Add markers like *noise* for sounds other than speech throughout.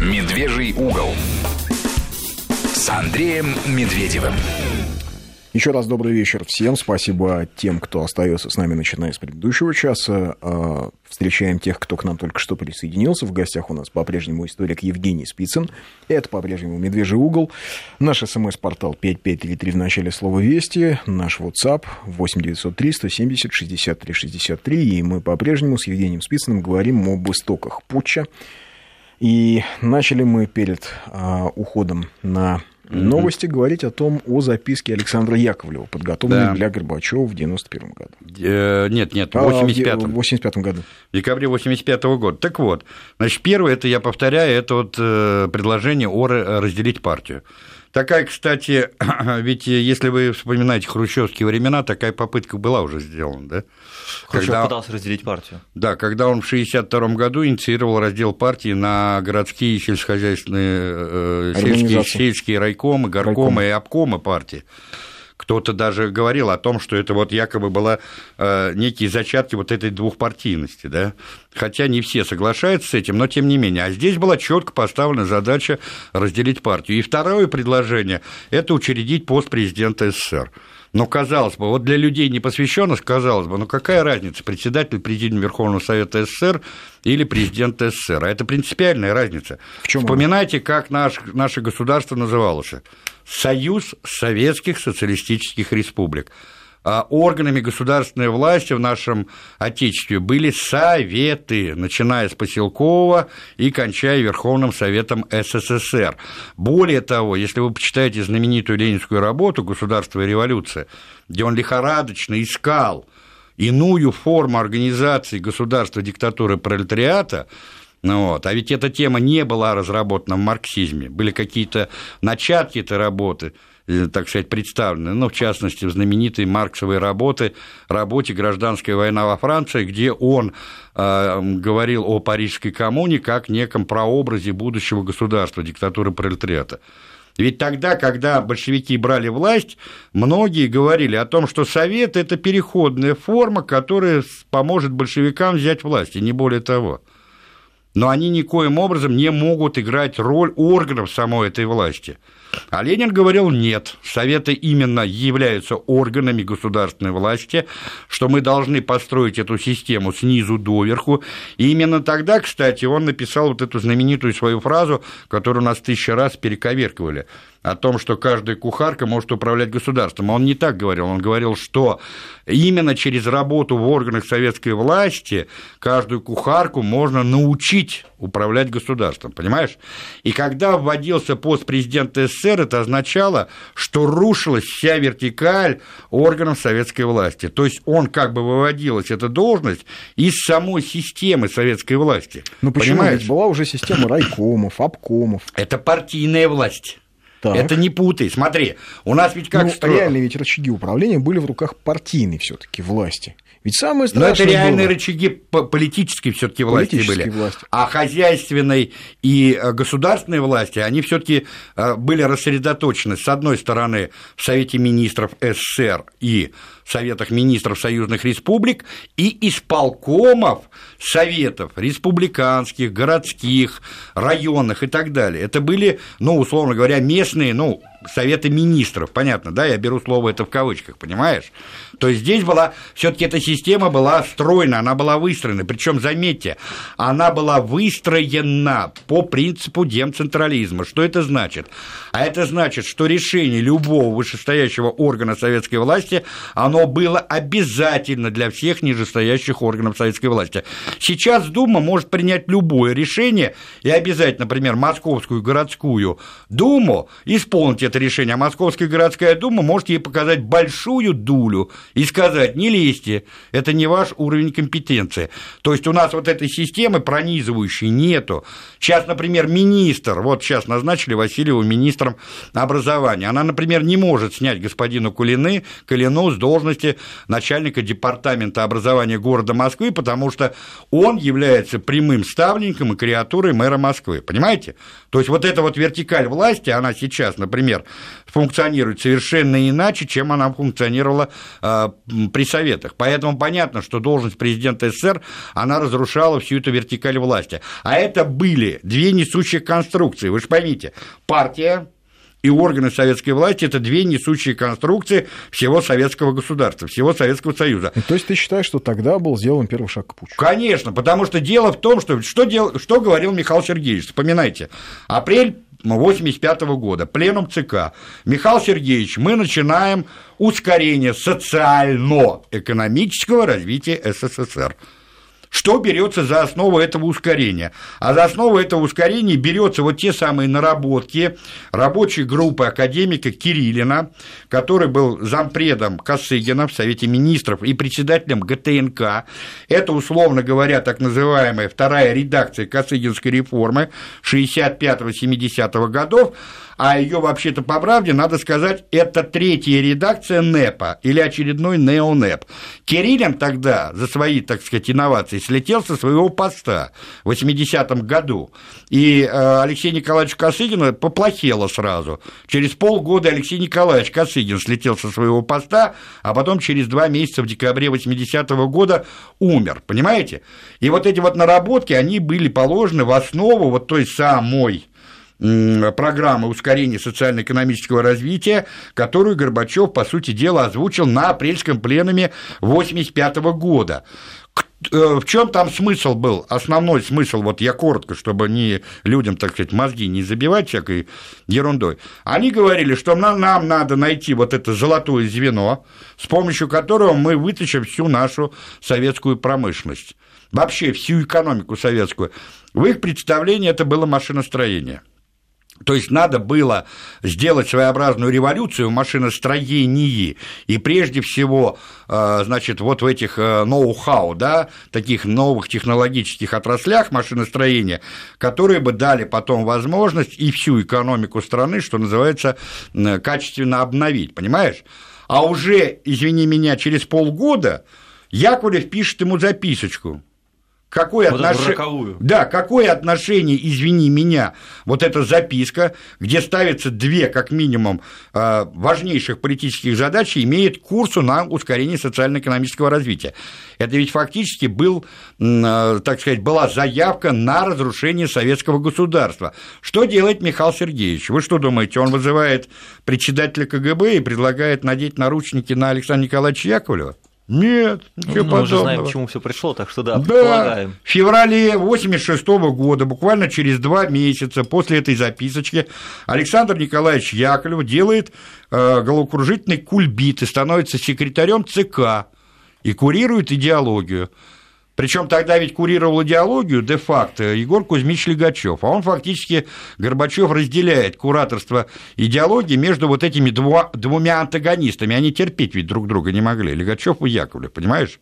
«Медвежий угол» с Андреем Медведевым. Еще раз добрый вечер всем. Спасибо тем, кто остается с нами, начиная с предыдущего часа. А, встречаем тех, кто к нам только что присоединился. В гостях у нас по-прежнему историк Евгений Спицын. Это по-прежнему «Медвежий угол». Наш смс-портал 5533 в начале слова «Вести». Наш WhatsApp 8903 170 63 63. И мы по-прежнему с Евгением Спицыным говорим об истоках путча. И начали мы перед а, уходом на новости говорить о том, о записке Александра Яковлева, подготовленной да. для Горбачева в 91 году. Э, нет, нет, в 85 В 85 году. В декабре 85 -го года. Так вот, значит, первое, это я повторяю, это вот э, предложение о разделить партию. Такая, кстати, *clears throat* ведь если вы вспоминаете хрущевские времена, такая попытка была уже сделана, да? Хрущев когда, пытался разделить партию. Да, когда он в 1962 году инициировал раздел партии на городские сельскохозяйственные, э, сельские, сельские райкомы, горкомы Райком. и обкомы партии. Кто-то даже говорил о том, что это вот якобы была э, некие зачатки вот этой двухпартийности, да, хотя не все соглашаются с этим, но тем не менее. А здесь была четко поставлена задача разделить партию. И второе предложение – это учредить пост президента СССР. Но казалось бы, вот для людей непосвященных, казалось бы, ну какая разница, председатель Президиума Верховного Совета СССР или президент СССР? А это принципиальная разница. В чем Вспоминайте, как наш, наше государство называлось. Союз Советских Социалистических Республик. А органами государственной власти в нашем Отечестве были советы, начиная с Поселкового и кончая Верховным Советом СССР. Более того, если вы почитаете знаменитую ленинскую работу «Государство и революция», где он лихорадочно искал иную форму организации государства диктатуры пролетариата, ну вот. А ведь эта тема не была разработана в марксизме. Были какие-то начатки этой работы, э, так сказать, представлены, ну, в частности, в знаменитой марксовой работе, работе «Гражданская война во Франции», где он э, говорил о Парижской коммуне как неком прообразе будущего государства, диктатуры пролетариата. Ведь тогда, когда большевики брали власть, многие говорили о том, что Совет – это переходная форма, которая поможет большевикам взять власть, и не более того – но они никоим образом не могут играть роль органов самой этой власти. А Ленин говорил нет, Советы именно являются органами государственной власти, что мы должны построить эту систему снизу доверху. И именно тогда, кстати, он написал вот эту знаменитую свою фразу, которую нас тысяча раз перековеркивали – о том, что каждая кухарка может управлять государством. Он не так говорил. Он говорил, что именно через работу в органах советской власти каждую кухарку можно научить управлять государством, понимаешь? И когда вводился пост президента СССР, это означало, что рушилась вся вертикаль органов советской власти. То есть он как бы выводилась, эта должность, из самой системы советской власти. Ну почему? Понимаешь? Ведь была уже система райкомов, обкомов. Это партийная власть. Так. Это не путай. Смотри, у нас ведь как ну, стро... реальные ведь рычаги управления были в руках партийной все таки власти. Ведь самое страшное Но это реальные было... рычаги политической все таки власти были. Власти. А хозяйственной и э, государственной власти, они все таки э, были рассредоточены, с одной стороны, в Совете министров СССР и Советах министров союзных республик и исполкомов советов республиканских, городских, районных и так далее. Это были, ну, условно говоря, местные, ну, Советы министров, понятно, да, я беру слово это в кавычках, понимаешь? То есть здесь была, все таки эта система была стройна, она была выстроена, причем заметьте, она была выстроена по принципу демцентрализма. Что это значит? А это значит, что решение любого вышестоящего органа советской власти, оно было обязательно для всех нижестоящих органов советской власти. Сейчас Дума может принять любое решение и обязать, например, Московскую городскую Думу исполнить это решение, а Московская городская дума может ей показать большую дулю и сказать, не лезьте, это не ваш уровень компетенции. То есть у нас вот этой системы пронизывающей нету. Сейчас, например, министр, вот сейчас назначили Васильеву министром образования, она, например, не может снять господину Кулины, Калину с должности начальника департамента образования города Москвы, потому что он является прямым ставленником и креатурой мэра Москвы, понимаете? То есть вот эта вот вертикаль власти, она сейчас, например, функционирует совершенно иначе, чем она функционировала э, при Советах. Поэтому понятно, что должность президента СССР, она разрушала всю эту вертикаль власти. А это были две несущие конструкции. Вы же поймите, партия, и органы советской власти – это две несущие конструкции всего советского государства, всего Советского Союза. То есть ты считаешь, что тогда был сделан первый шаг к путчу? Конечно, потому что дело в том, что что, дел, что говорил Михаил Сергеевич, вспоминайте, апрель 1985 года, пленум ЦК. Михаил Сергеевич, мы начинаем ускорение социально-экономического развития СССР. Что берется за основу этого ускорения? А за основу этого ускорения берется вот те самые наработки рабочей группы академика Кириллина, который был зампредом Косыгина в Совете Министров и председателем ГТНК. Это, условно говоря, так называемая вторая редакция Косыгинской реформы 65-70 годов, а ее вообще-то по правде, надо сказать, это третья редакция НЭПа или очередной неонеп. Кириллин тогда за свои, так сказать, инновации слетел со своего поста в 80-м году, и э, Алексей Николаевич Косыгин поплохело сразу. Через полгода Алексей Николаевич Косыгин слетел со своего поста, а потом через два месяца в декабре 80-го года умер, понимаете? И вот эти вот наработки, они были положены в основу вот той самой программы ускорения социально-экономического развития, которую Горбачев, по сути дела, озвучил на апрельском пленуме 1985 года. Э, в чем там смысл был? Основной смысл, вот я коротко, чтобы не людям, так сказать, мозги не забивать всякой ерундой. Они говорили, что нам, нам надо найти вот это золотое звено, с помощью которого мы вытащим всю нашу советскую промышленность, вообще всю экономику советскую. В их представлении это было машиностроение – то есть надо было сделать своеобразную революцию в машиностроении, и прежде всего, э, значит, вот в этих э, ноу-хау, да, таких новых технологических отраслях машиностроения, которые бы дали потом возможность и всю экономику страны, что называется, качественно обновить, понимаешь? А уже, извини меня, через полгода Яковлев пишет ему записочку, Какое, вот отнош... да, какое отношение, извини меня, вот эта записка, где ставятся две, как минимум, э, важнейших политических задачи, имеет курсу на ускорение социально-экономического развития. Это ведь фактически был, э, так сказать, была заявка на разрушение советского государства. Что делает Михаил Сергеевич? Вы что думаете, он вызывает председателя КГБ и предлагает надеть наручники на Александра Николаевича Яковлева? Нет, ничего ну, подобного. Мы уже знаем, к чему все пришло, так что да, да предполагаем. В феврале 1986 года, буквально через два месяца после этой записочки, Александр Николаевич Яковлев делает э, головокружительный кульбит и становится секретарем ЦК и курирует идеологию. Причем тогда ведь курировал идеологию де-факто Егор Кузьмич Легачев, а он фактически, Горбачев разделяет кураторство идеологии между вот этими дву, двумя антагонистами. Они терпеть ведь друг друга не могли, Легачев и Яковлев, понимаешь?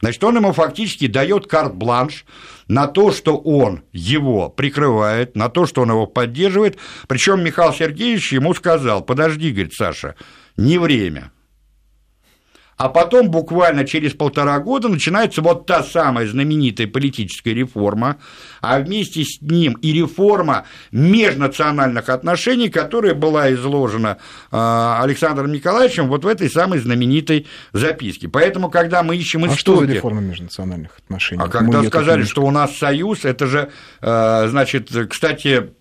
Значит, он ему фактически дает карт-бланш на то, что он его прикрывает, на то, что он его поддерживает. Причем Михаил Сергеевич ему сказал, подожди, говорит Саша, не время, а потом буквально через полтора года начинается вот та самая знаменитая политическая реформа, а вместе с ним и реформа межнациональных отношений, которая была изложена а, Александром Николаевичем вот в этой самой знаменитой записке. Поэтому, когда мы ищем истоки... А что за реформа межнациональных отношений? А когда сказали, что у нас союз, это же, а, значит, кстати,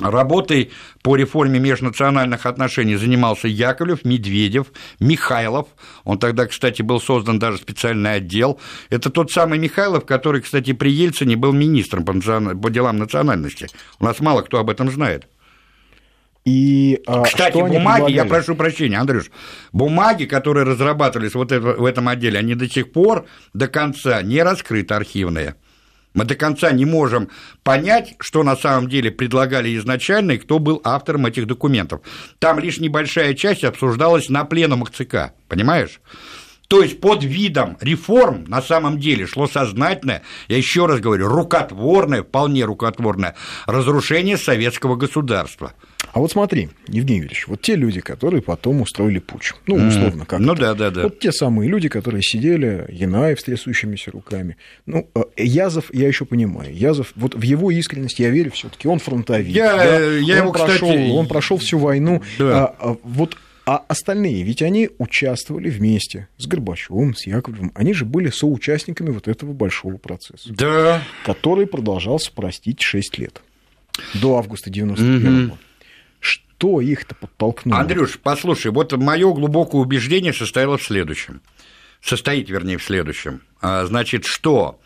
Работой по реформе межнациональных отношений занимался Яковлев, Медведев, Михайлов. Он тогда, кстати, был создан даже специальный отдел. Это тот самый Михайлов, который, кстати, при Ельцине был министром по, по делам национальности. У нас мало кто об этом знает. И, а, Кстати, бумаги, я прошу прощения, Андрюш, бумаги, которые разрабатывались вот в этом отделе, они до сих пор до конца не раскрыты архивные. Мы до конца не можем понять, что на самом деле предлагали изначально и кто был автором этих документов. Там лишь небольшая часть обсуждалась на пленумах ЦК, понимаешь? То есть под видом реформ на самом деле шло сознательное, я еще раз говорю, рукотворное, вполне рукотворное разрушение советского государства. А вот смотри, Евгений Юрьевич, вот те люди, которые потом устроили путь, ну, условно, как Ну, да, да, да. Вот те самые люди, которые сидели, Янаев с трясущимися руками. Ну, э, Язов, я еще понимаю, Язов, вот в его искренность я верю все таки он фронтовик. Я, да? я он его, прошел, кстати... Он прошел всю войну. Да. А, а, вот а остальные, ведь они участвовали вместе с Горбачевым, с Яковлевым. Они же были соучастниками вот этого большого процесса. Да. Который продолжался, простите, 6 лет. До августа 91 года. Что их-то подтолкнуло? Андрюш, послушай, вот мое глубокое убеждение состояло в следующем. Состоит, вернее, в следующем. А, значит, что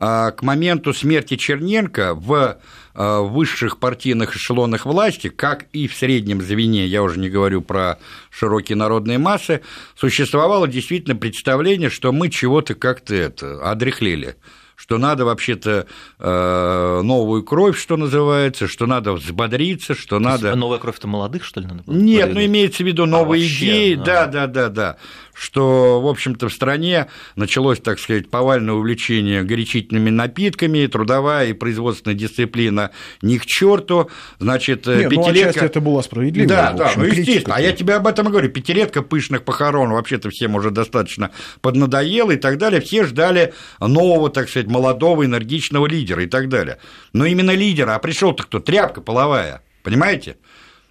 к моменту смерти Черненко в высших партийных эшелонах власти, как и в среднем звене, я уже не говорю про широкие народные массы, существовало действительно представление, что мы чего-то как-то это одряхлели что надо вообще-то э, новую кровь, что называется, что надо взбодриться, что То надо... Новая кровь-то молодых, что ли, надо? Нет, ну имеется в виду новые а, идеи, вообще, да, да, да, да что, в общем-то, в стране началось, так сказать, повальное увлечение горячительными напитками, трудовая и производственная дисциплина ни к черту, значит, Нет, пятилетка... Ну, это была справедливая, Да, да, ну, естественно, а я тебе об этом и говорю, пятилетка пышных похорон вообще-то всем уже достаточно поднадоело и так далее, все ждали нового, так сказать, молодого, энергичного лидера и так далее. Но именно лидера, а пришел-то кто? Тряпка половая, понимаете?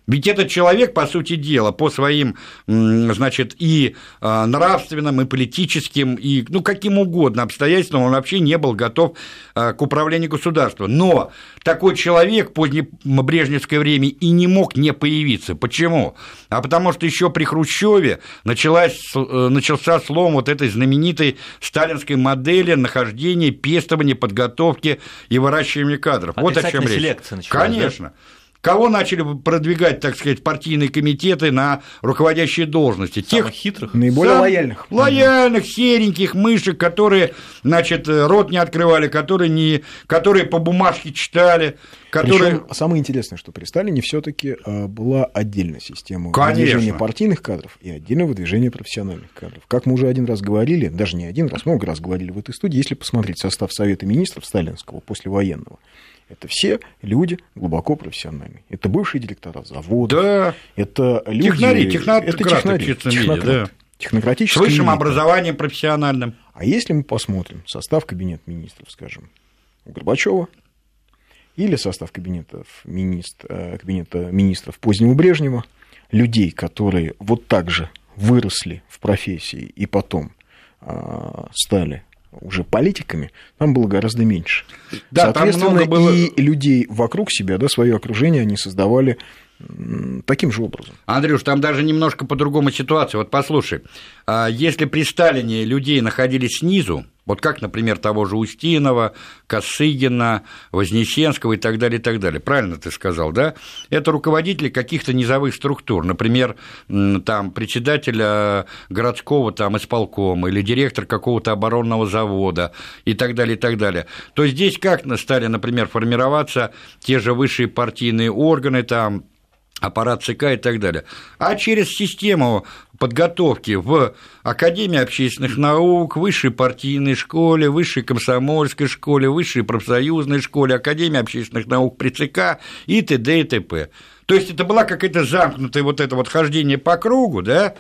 Ведь этот человек, по сути дела, по своим, значит, и а, нравственным, и политическим, и, ну, каким угодно обстоятельствам, он вообще не был готов а, к управлению государством. Но такой человек в позднебрежневское время и не мог не появиться. Почему? А потому что еще при Хрущеве началась, э, начался слом вот этой знаменитой сталинской модели нахождения, пестования, подготовки и выращивания кадров. Вот о чем речь. Конечно. Да? Кого начали продвигать, так сказать, партийные комитеты на руководящие должности? Самых Тех хитрых. Наиболее сам... лояльных. Лояльных, сереньких мышек, которые, значит, рот не открывали, которые, не... которые по бумажке читали. Которые... Причем самое интересное, что при Сталине все-таки а, была отдельная система Конечно. выдвижения партийных кадров и отдельное выдвижение профессиональных кадров. Как мы уже один раз говорили, даже не один раз, много раз говорили в этой студии, если посмотреть состав Совета министров сталинского послевоенного, это все люди глубоко профессиональные. Это бывшие директора завода. Да. Это люди... Технари, технократы, это технари, технократы, да. Технократические С высшим элита. образованием профессиональным. А если мы посмотрим состав кабинета министров, скажем, у Горбачева, или состав кабинетов министр, э, кабинета министров позднего Брежнева, людей, которые вот так же выросли в профессии и потом э, стали уже политиками, там было гораздо меньше. Да, Соответственно, там было... и людей вокруг себя, да, свое окружение они создавали таким же образом. Андрюш, там даже немножко по-другому ситуация. Вот послушай, а если при Сталине людей находились снизу, вот как, например, того же Устинова, Косыгина, Вознесенского и так далее, и так далее. Правильно ты сказал, да? Это руководители каких-то низовых структур, например, там, председателя городского там, исполкома или директор какого-то оборонного завода и так далее, и так далее. То здесь как стали, например, формироваться те же высшие партийные органы, там, аппарат ЦК и так далее, а через систему подготовки в Академии общественных наук, высшей партийной школе, высшей комсомольской школе, высшей профсоюзной школе, Академии общественных наук при ЦК и т.д. и т.п. То есть это была какая-то замкнутая вот это вот хождение по кругу, да,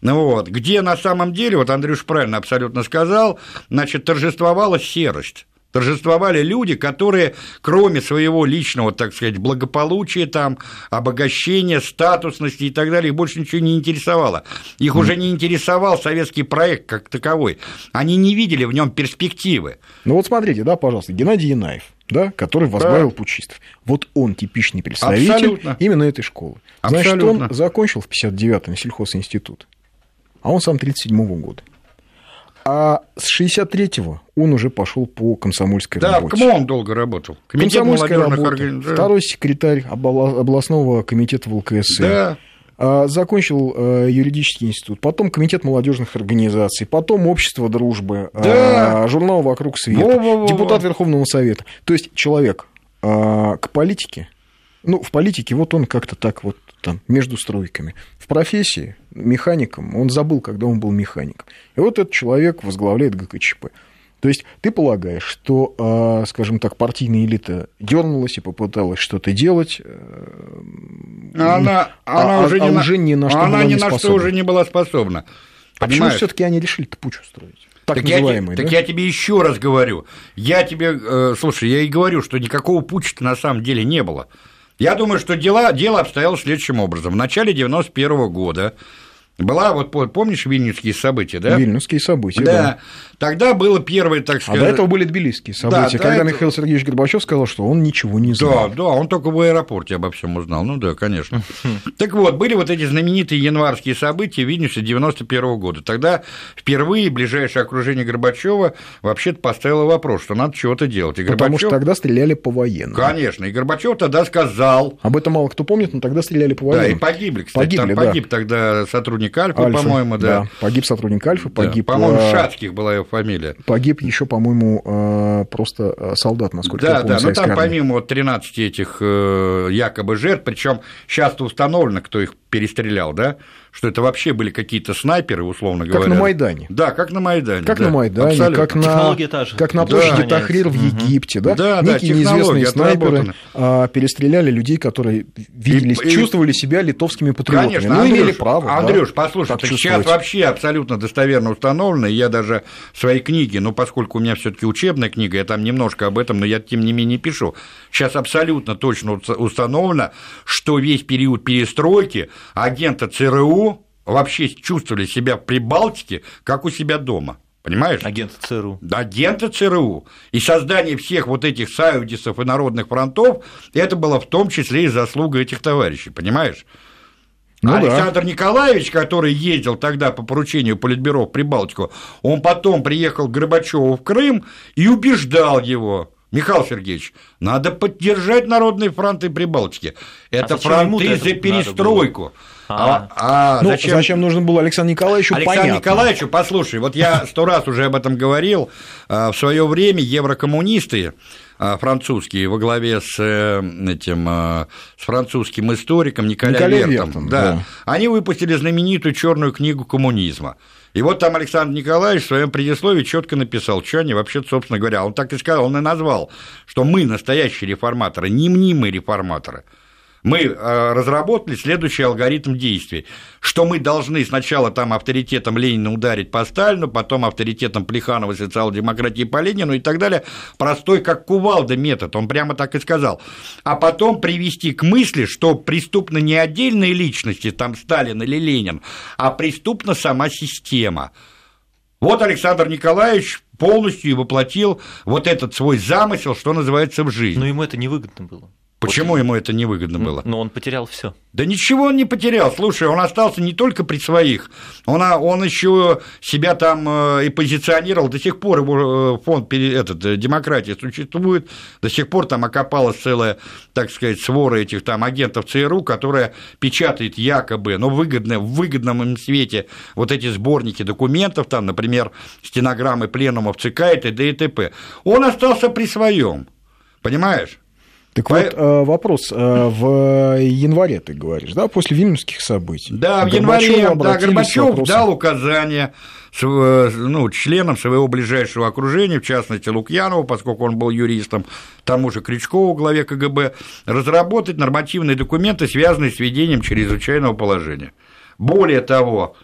вот, где на самом деле, вот Андрюш правильно абсолютно сказал, значит, торжествовала серость торжествовали люди, которые, кроме своего личного, так сказать, благополучия, там, обогащения, статусности и так далее, их больше ничего не интересовало. Их уже не интересовал советский проект как таковой. Они не видели в нем перспективы. Ну вот смотрите, да, пожалуйста, Геннадий Янаев, да, который возглавил да. пучистов. Вот он типичный представитель Абсолютно. именно этой школы. Значит, Абсолютно. он закончил в 59-м сельхозинститут, а он сам 37-го года. А с 63-го он уже пошел по комсомольской да, работе. Да, КМО он долго работал. Комитет Комсомольская работа, орган... да. второй секретарь областного комитета в ЛКСМ. Да. А, закончил э, юридический институт, потом комитет молодежных организаций, потом общество дружбы, да. журнал «Вокруг света», Во-во-во. депутат Верховного Совета. То есть человек а, к политике, ну, в политике вот он как-то так вот там, между стройками. В профессии механиком он забыл, когда он был механиком. И вот этот человек возглавляет ГКЧП. То есть ты полагаешь, что, а, скажем так, партийная элита дернулась и попыталась что-то делать, э, Она, она а, уже, а, не, уже ни на что она ни на что уже не была способна. А почему все-таки они решили-то путь устроить? Так, так, называемый, я, да? так я тебе еще раз говорю. Я тебе, э, слушай, я и говорю, что никакого путча на самом деле не было. Я думаю, что дела, дело обстояло следующим образом. В начале 91 года была, вот помнишь, вильнюсские события, да? Вильнюсские события, да. да. Тогда было первое, так сказать... А до этого были тбилисские события, да, когда это... Михаил Сергеевич Горбачев сказал, что он ничего не знал. Да, да, он только в аэропорте обо всем узнал. Ну да, конечно. Так вот, были вот эти знаменитые январские события в Вильнюсе 91 года. Тогда впервые ближайшее окружение Горбачева вообще-то поставило вопрос, что надо чего-то делать. И Горбачёв... Потому что тогда стреляли по военным. Конечно, и Горбачев тогда сказал... Об этом мало кто помнит, но тогда стреляли по военным. Да, и погибли, кстати. Погибли, Там погиб тогда сотрудник Альфа, Альфа по-моему, да. да. Погиб сотрудник Альфа, погиб... Да, по-моему, э, Шацких была его фамилия. Погиб еще, по-моему, э, просто э, солдат, насколько да, я помню. Да, ну там помимо 13 этих э, якобы жертв, причем сейчас установлено, кто их перестрелял, да, что это вообще были какие-то снайперы, условно говоря. Как на Майдане. Да, как на Майдане. Как да, на Майдане, как на, как на площади да, Тахрир в Египте, да? Да, Некие да, неизвестные снайперы а, перестреляли людей, которые виделись, и, чувствовали себя литовскими патриотами. Конечно, ну, Андрюш, имели право. Андрюш, да, послушай, так сейчас вообще абсолютно достоверно установлено, и я даже в своей книге, ну, поскольку у меня все таки учебная книга, я там немножко об этом, но я тем не менее пишу, сейчас абсолютно точно установлено, что весь период перестройки агента ЦРУ вообще чувствовали себя в Прибалтике, как у себя дома. Понимаешь? Агенты ЦРУ. Да, агенты ЦРУ. И создание всех вот этих саюдисов и народных фронтов, это было в том числе и заслуга этих товарищей, понимаешь? Ну, Александр да. Николаевич, который ездил тогда по поручению Политбюро в Прибалтику, он потом приехал к Горбачеву в Крым и убеждал его, Михаил Сергеевич, надо поддержать народные фронты Прибалтики. Это а фронты за перестройку. А, а, а ну, зачем? зачем нужно было Александру Николаевичу? Александру понятно. Николаевичу, послушай, вот я *laughs* сто раз уже об этом говорил. А, в свое время еврокоммунисты а, французские во главе с э, этим с французским историком Николя, Николя Вертом, Вертом да, да. они выпустили знаменитую черную книгу коммунизма. И вот там Александр Николаевич в своем предисловии четко написал, что они вообще, собственно говоря, он так и сказал, он и назвал, что мы настоящие реформаторы, не мнимые реформаторы – мы э, разработали следующий алгоритм действий, что мы должны сначала там авторитетом Ленина ударить по Сталину, потом авторитетом Плеханова социал-демократии по Ленину и так далее, простой как кувалда метод, он прямо так и сказал, а потом привести к мысли, что преступны не отдельные личности, там Сталин или Ленин, а преступна сама система. Вот Александр Николаевич полностью воплотил вот этот свой замысел, что называется, в жизнь. Но ему это невыгодно было. Почему ему это невыгодно было? Но он потерял все. Да ничего он не потерял. Слушай, он остался не только при своих, он, он еще себя там э, и позиционировал. До сих пор его э, фонд этот, э, демократии существует, до сих пор там окопалась целая, так сказать, свора этих там агентов ЦРУ, которая печатает якобы, но выгодно, в выгодном им свете вот эти сборники документов, там, например, стенограммы пленумов ЦК и т.д. и т.п. Он остался при своем. Понимаешь? Так По... вот, э, вопрос. Э, в январе, ты говоришь, да, после вильнюсских событий? Да, в январе да, Горбачев дал указание ну, членам своего ближайшего окружения, в частности Лукьянову, поскольку он был юристом, тому же Крючкову, главе КГБ, разработать нормативные документы, связанные с введением чрезвычайного положения. Более того,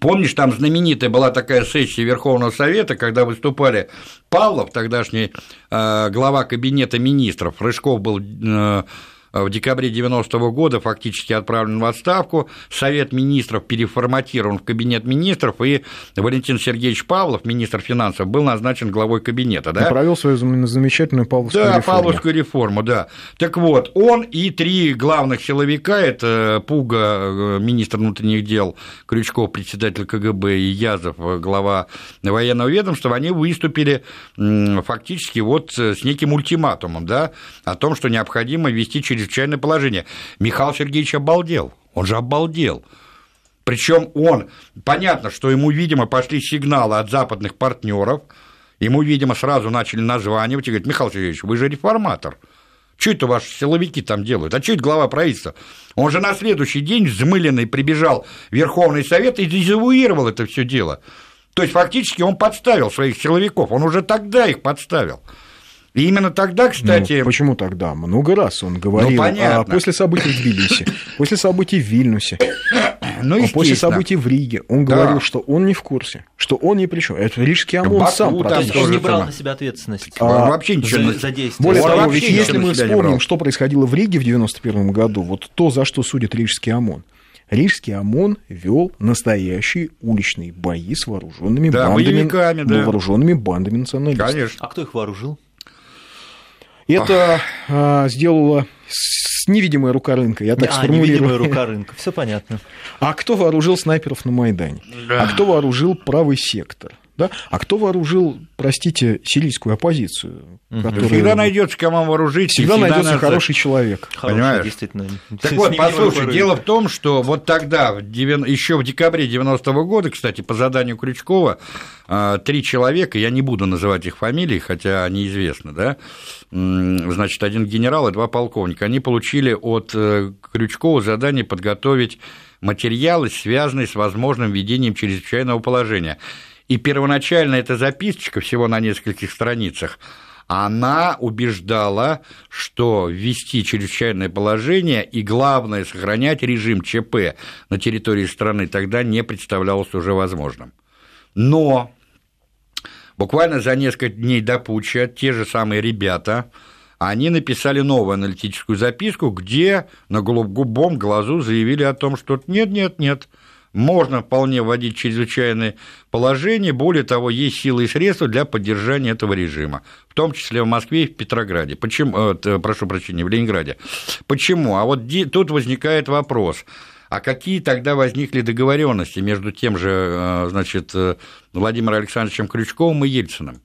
Помнишь, там знаменитая была такая сессия Верховного Совета, когда выступали Павлов, тогдашний э, глава кабинета министров, Рыжков был э, в декабре 90 -го года фактически отправлен в отставку, Совет министров переформатирован в Кабинет министров, и Валентин Сергеевич Павлов, министр финансов, был назначен главой кабинета. Да? И провел свою замечательную Павловскую да, реформу. Да, Павловскую реформу, да. Так вот, он и три главных силовика, это Пуга, э, министр внутренних дел, Крючков, председатель КГБ, и Язов, глава военного ведомства, они выступили фактически вот с неким ультиматумом, да, о том, что необходимо ввести через чрезвычайное положение. Михаил Сергеевич обалдел, он же обалдел. Причем он, понятно, что ему, видимо, пошли сигналы от западных партнеров, ему, видимо, сразу начали названивать и говорить, Михаил Сергеевич, вы же реформатор, что это ваши силовики там делают? А что это глава правительства? Он же на следующий день взмыленный прибежал в Верховный Совет и дезавуировал это все дело. То есть, фактически, он подставил своих силовиков, он уже тогда их подставил. И именно тогда, кстати... Ну, почему тогда? Много раз он говорил. Ну, понятно. А после событий в Тбилиси, после событий в Вильнюсе, ну, после событий в Риге, он да. говорил, что он не в курсе, что он ни при чем. Это Рижский ОМОН Баку сам протестовал. Он не брал на себя ответственность. А, вообще ничего за, за действия. Более того, ведь если мы вспомним, что происходило в Риге в 91 году, вот то, за что судит Рижский ОМОН, Рижский ОМОН вел настоящие уличные бои с вооруженными да, бандами, да. вооруженными бандами националистов. Конечно. А кто их вооружил? Это а, сделала с невидимая рука рынка, я так а, сформулирую. невидимая рука *laughs* рынка, все понятно. А кто вооружил снайперов на Майдане? Да. А кто вооружил правый сектор? Да? А кто вооружил, простите, сирийскую оппозицию? Угу. Которая... Всегда найдется, кому вооружить. Всегда, всегда найдется надо... хороший человек. Хороший, Понимаешь? действительно. Так вот, послушай, дело в том, что вот тогда, еще в декабре 90-го года, кстати, по заданию Крючкова, а, три человека, я не буду называть их фамилии, хотя они известны, да, значит, один генерал и два полковника, они получили от э, Крючкова задание подготовить материалы, связанные с возможным введением чрезвычайного положения. И первоначально эта записочка всего на нескольких страницах, она убеждала, что ввести чрезвычайное положение и, главное, сохранять режим ЧП на территории страны тогда не представлялось уже возможным. Но буквально за несколько дней до путча те же самые ребята, они написали новую аналитическую записку, где на голубом глазу заявили о том, что нет, нет, нет, можно вполне вводить чрезвычайное положение, более того, есть силы и средства для поддержания этого режима, в том числе в Москве и в Петрограде. Почему, э, прошу прощения, в Ленинграде. Почему? А вот тут возникает вопрос. А какие тогда возникли договоренности между тем же, э, значит, э, Владимиром Александровичем Крючковым и Ельциным?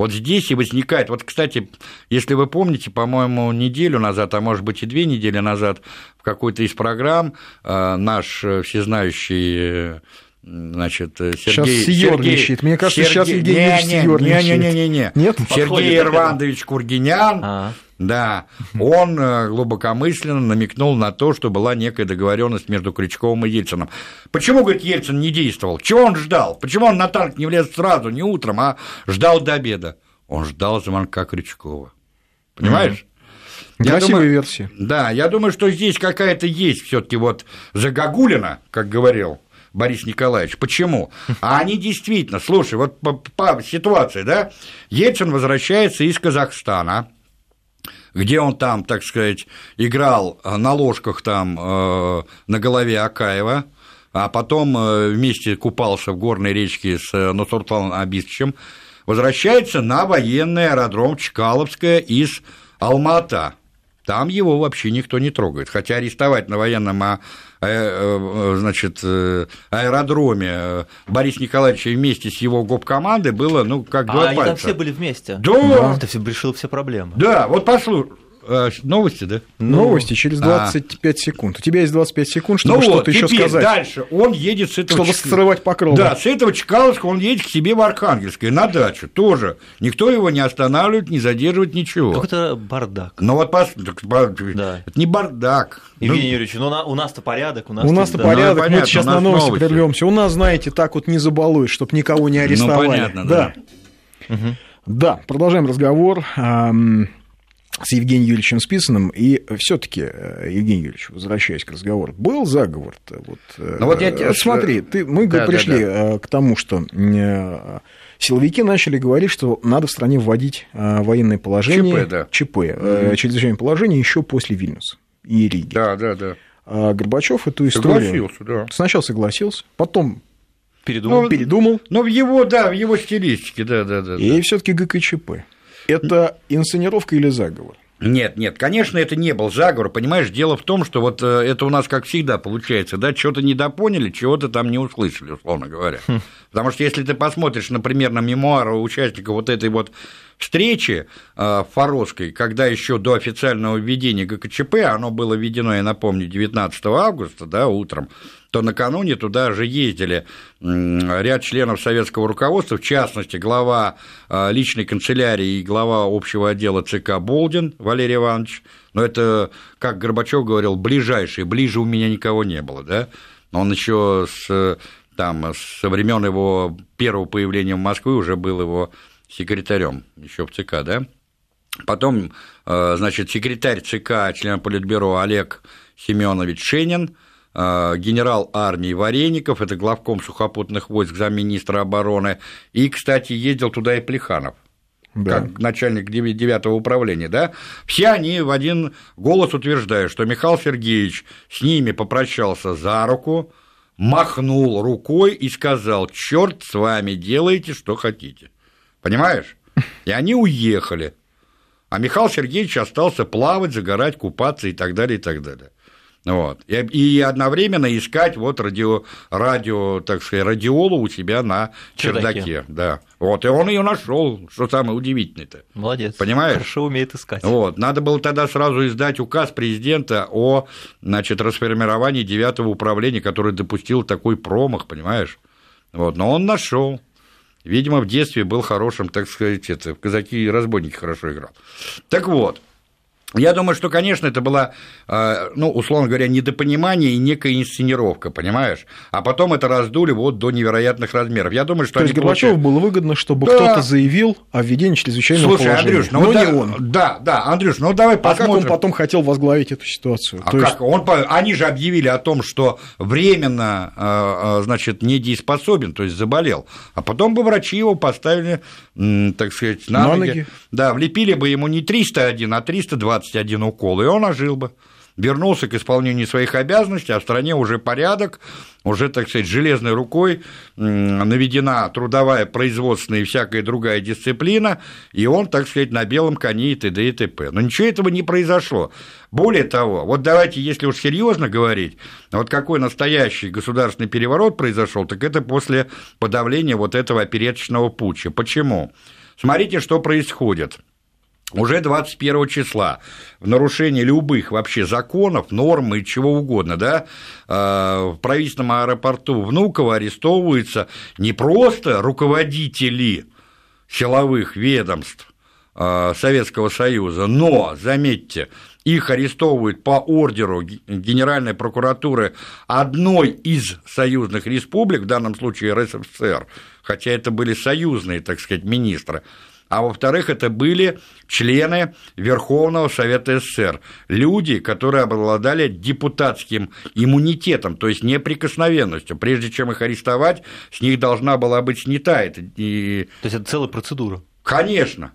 Вот здесь и возникает, вот, кстати, если вы помните, по-моему, неделю назад, а может быть и две недели назад, в какой-то из программ э, наш всезнающий э, значит, Сергей... Сейчас съёрничает. Мне кажется, Сергей, сейчас Евгений не, Ильич съёрничает. Не-не-не. Нет? Сергей Ирванович Кургинян, а. Да, он э, глубокомысленно намекнул на то, что была некая договоренность между Крючковым и Ельцином. Почему, говорит, Ельцин не действовал? Чего он ждал? Почему он на танк не влез сразу, не утром, а ждал до обеда? Он ждал звонка Крючкова. Понимаешь? Я Красивая думаю, версия. Да, я думаю, что здесь какая-то есть все таки вот загогулина, как говорил Борис Николаевич. Почему? А они действительно, слушай, вот по, по ситуации, да, Ельцин возвращается из Казахстана, где он там, так сказать, играл на ложках там э, на голове Акаева, а потом э, вместе купался в горной речке с э, Нусурталом Абисовичем, возвращается на военный аэродром Чкаловская из Алмата. Там его вообще никто не трогает. Хотя арестовать на военном а, э, э, значит, э, аэродроме Бориса Николаевича вместе с его гоп-командой было, ну, как два а пальца. Они там все были вместе? Да. да. Это все решил все проблемы. Да, вот послушай. А, новости, да? Ну, Новости через 25 а. секунд. У тебя есть 25 секунд, чтобы ну что-то вот, еще сказать. дальше он едет с этого... Чтобы срывать покров. Да, с этого Чкаловска он едет к себе в Архангельское, на дачу тоже. Никто его не останавливает, не задерживает, ничего. Какой-то бардак. Ну вот, пос... да. это не бардак. Евгений ну... Юрьевич, ну у нас-то порядок. У, нас у нас-то да. порядок, ну, понятно, мы сейчас на новости, новости прервемся. У нас, знаете, так вот не забалуешь, чтобы никого не арестовали. Ну, понятно, да. Да, угу. да продолжаем разговор с Евгением Юрьевичем Списаным. И все-таки, э, Евгений Юрьевич, возвращаясь к разговору, был заговор-то. Вот, э, ну, вот я тебе... смотри, ты, мы да, пришли да, да. к тому, что силовики начали говорить, что надо в стране вводить э, военное положение, ЧП, да. ЧП mm-hmm. чрезвычайное положение еще после Вильнюса и Риги. Да, да, да. А Горбачев эту историю... Согласился, да. Сначала согласился, потом передумал. Ну, передумал. Ну, в его, да, в его стилистике, да, да, да. И да. все-таки ГКЧП. Это инсценировка или заговор? Нет, нет, конечно, это не был заговор, понимаешь, дело в том, что вот э, это у нас как всегда получается, да, чего-то недопоняли, чего-то там не услышали, условно говоря. Хм. Потому что если ты посмотришь, например, на мемуары участников вот этой вот встречи э, Форосской, когда еще до официального введения ГКЧП, оно было введено, я напомню, 19 августа, да, утром, то накануне туда же ездили ряд членов советского руководства, в частности, глава э, личной канцелярии и глава общего отдела ЦК Болдин Валерий Иванович, но это, как Горбачев говорил, ближайший, ближе у меня никого не было, да, он еще с там со времен его первого появления в Москве уже был его секретарем еще в ЦК, да? потом, э, значит, секретарь ЦК, член Политбюро Олег Семенович Шенин, э, генерал армии Вареников, это главком сухопутных войск, замминистра обороны, и, кстати, ездил туда и Плеханов да. как начальник 9 управления, да, все они в один голос утверждают, что Михаил Сергеевич с ними попрощался за руку, махнул рукой и сказал, черт с вами, делайте, что хотите. Понимаешь? И они уехали. А Михаил Сергеевич остался плавать, загорать, купаться и так далее, и так далее. Вот. И, и одновременно искать вот радио, радио, так сказать, радиолу у себя на чердаке. чердаке. Да. Вот. И он ее нашел, что самое удивительное-то. Молодец. Понимаешь? Хорошо умеет искать. Вот. Надо было тогда сразу издать указ президента о значит, расформировании девятого управления, который допустил такой промах, понимаешь? Вот. Но он нашел. Видимо, в детстве был хорошим, так сказать, это, в казаки и разбойники хорошо играл. Так вот, я думаю, что, конечно, это была, э, ну, условно говоря, недопонимание и некая инсценировка, понимаешь? А потом это раздули вот до невероятных размеров. Я думаю, что То есть Горбачеву получили... было выгодно, чтобы да. кто-то заявил о введении чрезвычайного Слушай, положения. Андрюш, ну, но да, не он. Да, да, Андрюш, ну давай посмотрим. А как он потом хотел возглавить эту ситуацию? А То как? Есть... Он, они же объявили о том, что временно, э, э, значит, недееспособен, то есть заболел. А потом бы врачи его поставили, так сказать, на, на ноги. ноги. Да, влепили бы ему не 301, а 320 21 укол, и он ожил бы вернулся к исполнению своих обязанностей, а в стране уже порядок, уже, так сказать, железной рукой наведена трудовая, производственная и всякая другая дисциплина, и он, так сказать, на белом коне и т.д. и т.п. Но ничего этого не произошло. Более того, вот давайте, если уж серьезно говорить, вот какой настоящий государственный переворот произошел, так это после подавления вот этого опереточного путча. Почему? Смотрите, что происходит – уже 21 числа в нарушении любых вообще законов, норм и чего угодно, да, э, в правительственном аэропорту Внуково арестовываются не просто руководители силовых ведомств э, Советского Союза, но, заметьте, их арестовывают по ордеру Генеральной прокуратуры одной из союзных республик, в данном случае РСФСР, хотя это были союзные, так сказать, министры, а во-вторых, это были члены Верховного Совета СССР, люди, которые обладали депутатским иммунитетом, то есть неприкосновенностью. Прежде чем их арестовать, с них должна была быть снята. Это и... То есть это целая процедура? Конечно.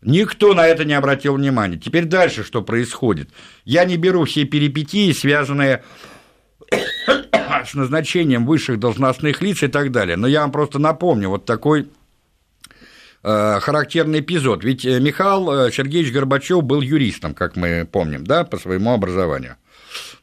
Никто на это не обратил внимания. Теперь дальше что происходит? Я не беру все перипетии, связанные *coughs* с назначением высших должностных лиц и так далее. Но я вам просто напомню вот такой характерный эпизод. Ведь э, Михаил э, Сергеевич Горбачев был юристом, как мы помним, да, по своему образованию.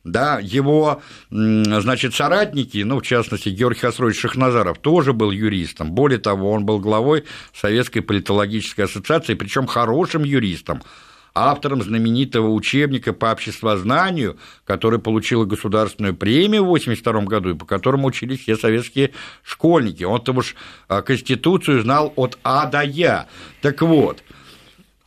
Да, его, значит, соратники, ну, в частности, Георгий Хасрович Шахназаров тоже был юристом. Более того, он был главой Советской политологической ассоциации, причем хорошим юристом автором знаменитого учебника по обществознанию, который получил государственную премию в 1982 году, и по которому учились все советские школьники. Он-то уж а, Конституцию знал от А до Я. Так вот,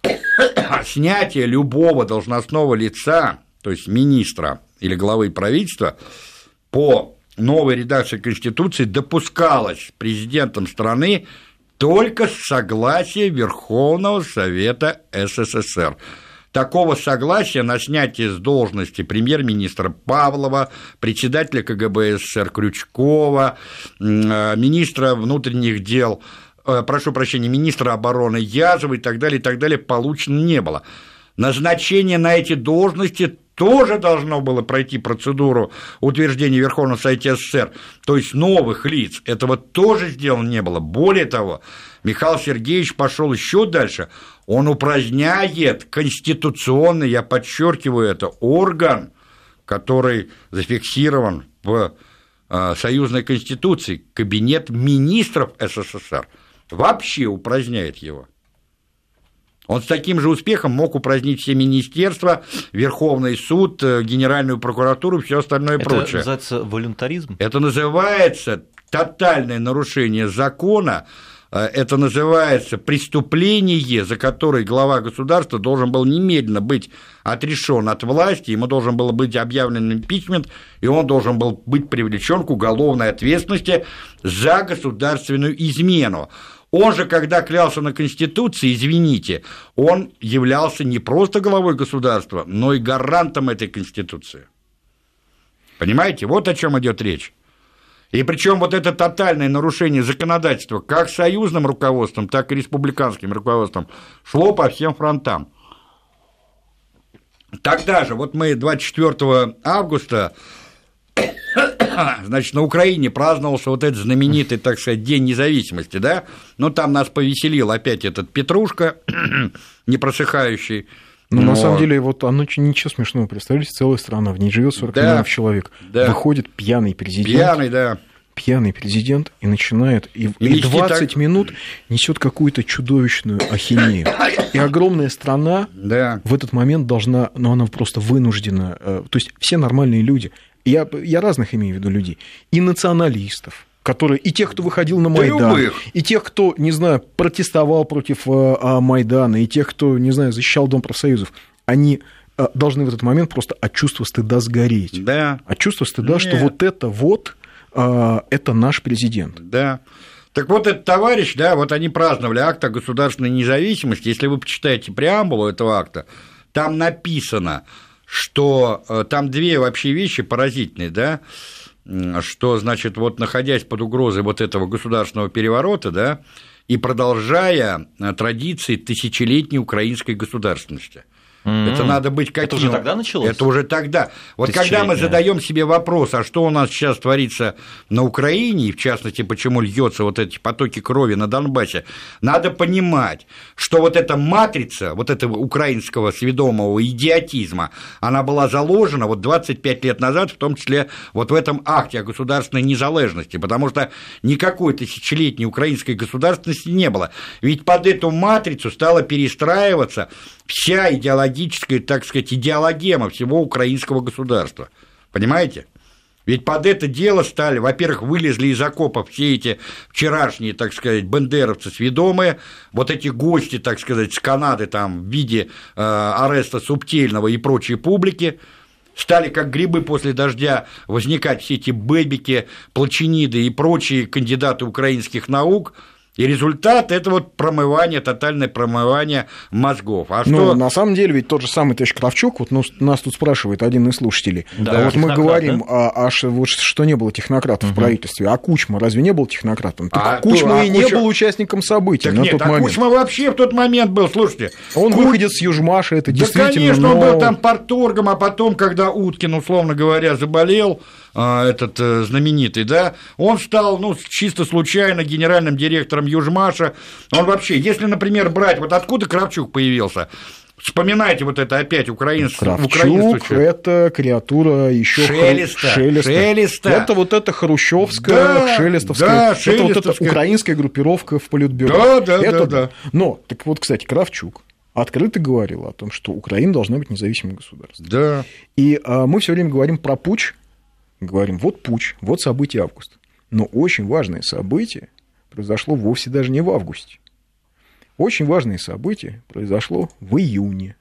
*coughs* снятие любого должностного лица, то есть министра или главы правительства, по новой редакции Конституции допускалось президентом страны только с согласия Верховного Совета СССР. Такого согласия на снятие с должности премьер-министра Павлова, председателя КГБ СССР Крючкова, э, министра внутренних дел э, прошу прощения, министра обороны Язова и так далее, и так далее, получено не было. Назначение на эти должности тоже должно было пройти процедуру утверждения Верховного Совета СССР, то есть новых лиц. Этого тоже сделано не было. Более того, Михаил Сергеевич пошел еще дальше. Он упраздняет конституционный, я подчеркиваю это, орган, который зафиксирован в э, союзной конституции, кабинет министров СССР, вообще упраздняет его. Он с таким же успехом мог упразднить все министерства, Верховный суд, э, Генеральную прокуратуру, все остальное Это прочее. Это называется волюнтаризм? Это называется тотальное нарушение закона, э, это называется преступление, за которое глава государства должен был немедленно быть отрешен от власти, ему должен был быть объявлен импичмент, и он должен был быть привлечен к уголовной ответственности за государственную измену. Он же, когда клялся на Конституции, извините, он являлся не просто главой государства, но и гарантом этой Конституции. Понимаете, вот о чем идет речь. И причем вот это тотальное нарушение законодательства как союзным руководством, так и республиканским руководством шло по всем фронтам. Тогда же, вот мы 24 августа, значит, на Украине праздновался вот этот знаменитый, так сказать, День независимости, да? Ну, там нас повеселил опять этот Петрушка, *clears throat* непросыхающий. Ну, Но... на самом деле, вот оно ничего смешного. Представляете, целая страна, в ней живет 40 да, миллионов человек. Да. Выходит пьяный президент. Пьяный, да пьяный президент и начинает, и, и 20 так... минут несет какую-то чудовищную ахинею. *coughs* И огромная страна да. в этот момент должна, ну, она просто вынуждена, э, то есть все нормальные люди, я, я разных имею в виду людей, и националистов, которые, и тех, кто выходил на Майдан, да и тех, кто, не знаю, протестовал против э, а, Майдана, и тех, кто, не знаю, защищал Дом профсоюзов, они э, должны в этот момент просто от чувства стыда сгореть. Да. От чувства стыда, Нет. что вот это вот а, это наш президент. Да. Так вот, этот товарищ, да, вот они праздновали акт о государственной независимости. Если вы почитаете преамбулу этого акта, там написано, что э, там две вообще вещи поразительные, да, что, значит, вот находясь под угрозой вот этого государственного переворота, да, и продолжая э, традиции тысячелетней украинской государственности – Mm-hmm. Это надо быть каким... Это уже тогда началось? Это уже тогда. Вот когда мы задаем себе вопрос, а что у нас сейчас творится на Украине, и в частности, почему льется вот эти потоки крови на Донбассе, надо понимать, что вот эта матрица, вот этого украинского сведомого идиотизма, она была заложена вот 25 лет назад, в том числе вот в этом акте о государственной незалежности, потому что никакой тысячелетней украинской государственности не было. Ведь под эту матрицу стала перестраиваться вся идеологическая, так сказать, идеологема всего украинского государства. Понимаете? Ведь под это дело стали, во-первых, вылезли из окопов все эти вчерашние, так сказать, бендеровцы сведомые, вот эти гости, так сказать, с Канады там в виде э, ареста субтильного и прочей публики, стали как грибы после дождя возникать все эти бэбики, плачениды и прочие кандидаты украинских наук – и результат – это вот промывание, тотальное промывание мозгов. А ну, что... на самом деле, ведь тот же самый товарищ Кравчук, вот ну, нас тут спрашивает один из слушателей, да, да вот мы говорим, да? а, а вот что не было технократов угу. в правительстве, а Кучма разве не был технократом? Так а Кучма то, а и Куча... не был участником событий так на нет, тот а момент. Кучма вообще в тот момент был, слушайте. Он Куч... выходит с Южмаша, это да, действительно... конечно, но... он был там порторгом, а потом, когда Уткин, условно говоря, заболел, а, этот э, знаменитый, да, он стал, ну, чисто случайно генеральным директором Южмаша. Он вообще, если, например, брать, вот откуда Кравчук появился, Вспоминайте вот это опять украинство. Кравчук – это креатура еще Шелеста, Шелеста. Шелеста. Это вот эта хрущевская, да, шелестовская, да, это вот эта украинская группировка в Политбюро. Да, да, это, да, да. Но, так вот, кстати, Кравчук открыто говорил о том, что Украина должна быть независимым государством. Да. И а, мы все время говорим про путь, говорим, вот путь, вот события августа. Но очень важное событие произошло вовсе даже не в августе. Очень важное событие произошло в июне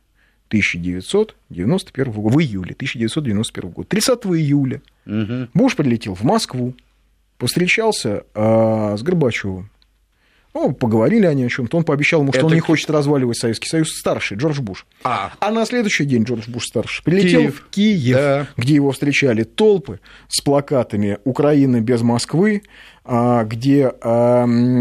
1991 года, в июле 1991 года, 30 июля. Угу. Буш прилетел в Москву, повстречался а, с Горбачевым, ну, поговорили они о чем-то. Он пообещал ему, что Это... он не хочет разваливать Советский Союз. Старший, Джордж Буш. А, а на следующий день Джордж Буш старший прилетел Киев. в Киев, да. где его встречали толпы с плакатами «Украина без Москвы», а, где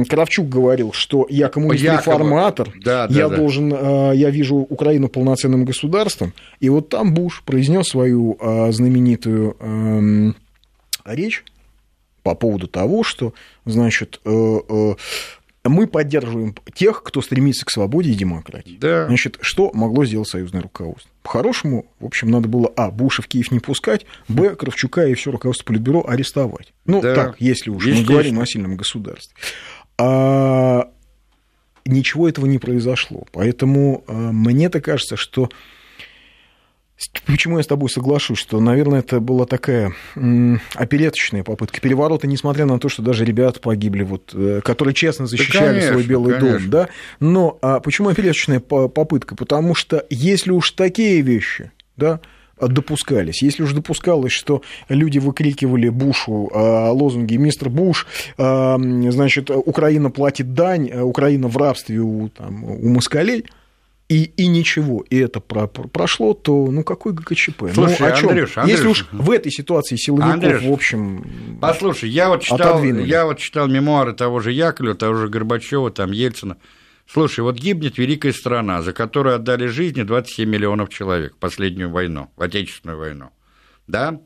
Кравчук говорил, что я коммунист реформатор, да, да, я да. должен, а, я вижу Украину полноценным государством. И вот там Буш произнес свою а, знаменитую речь по поводу того, что, значит, э, э, мы поддерживаем тех, кто стремится к свободе и демократии. Да. Значит, что могло сделать союзное руководство? По-хорошему, в общем, надо было, а, Буша в Киев не пускать, б, Кравчука и все руководство Политбюро арестовать. Ну, да. так, если уж мы говорим о сильном государстве. А ничего этого не произошло. Поэтому а, мне-то кажется, что Почему я с тобой соглашусь, что, наверное, это была такая опереточная попытка переворота, несмотря на то, что даже ребята погибли, вот, э, которые честно защищали да, конечно, свой Белый конечно. дом. Да? Но а почему опереточная попытка? Потому что если уж такие вещи, да, допускались. Если уж допускалось, что люди выкрикивали Бушу э, лозунги «Мистер Буш», э, значит, Украина платит дань, Украина в рабстве у, там, у москалей, и, и ничего, и это про, про, прошло, то ну какой ГКЧП? Ну, Слушай, ну, о чем? Андрюш, Андрюш, Если уж в этой ситуации силовиков, Андрюш, в общем, послушай, я вот читал, я вот читал мемуары того же Яковлева, того же Горбачева, там Ельцина. Слушай, вот гибнет великая страна, за которую отдали жизни 27 миллионов человек в последнюю войну, в Отечественную войну. Да?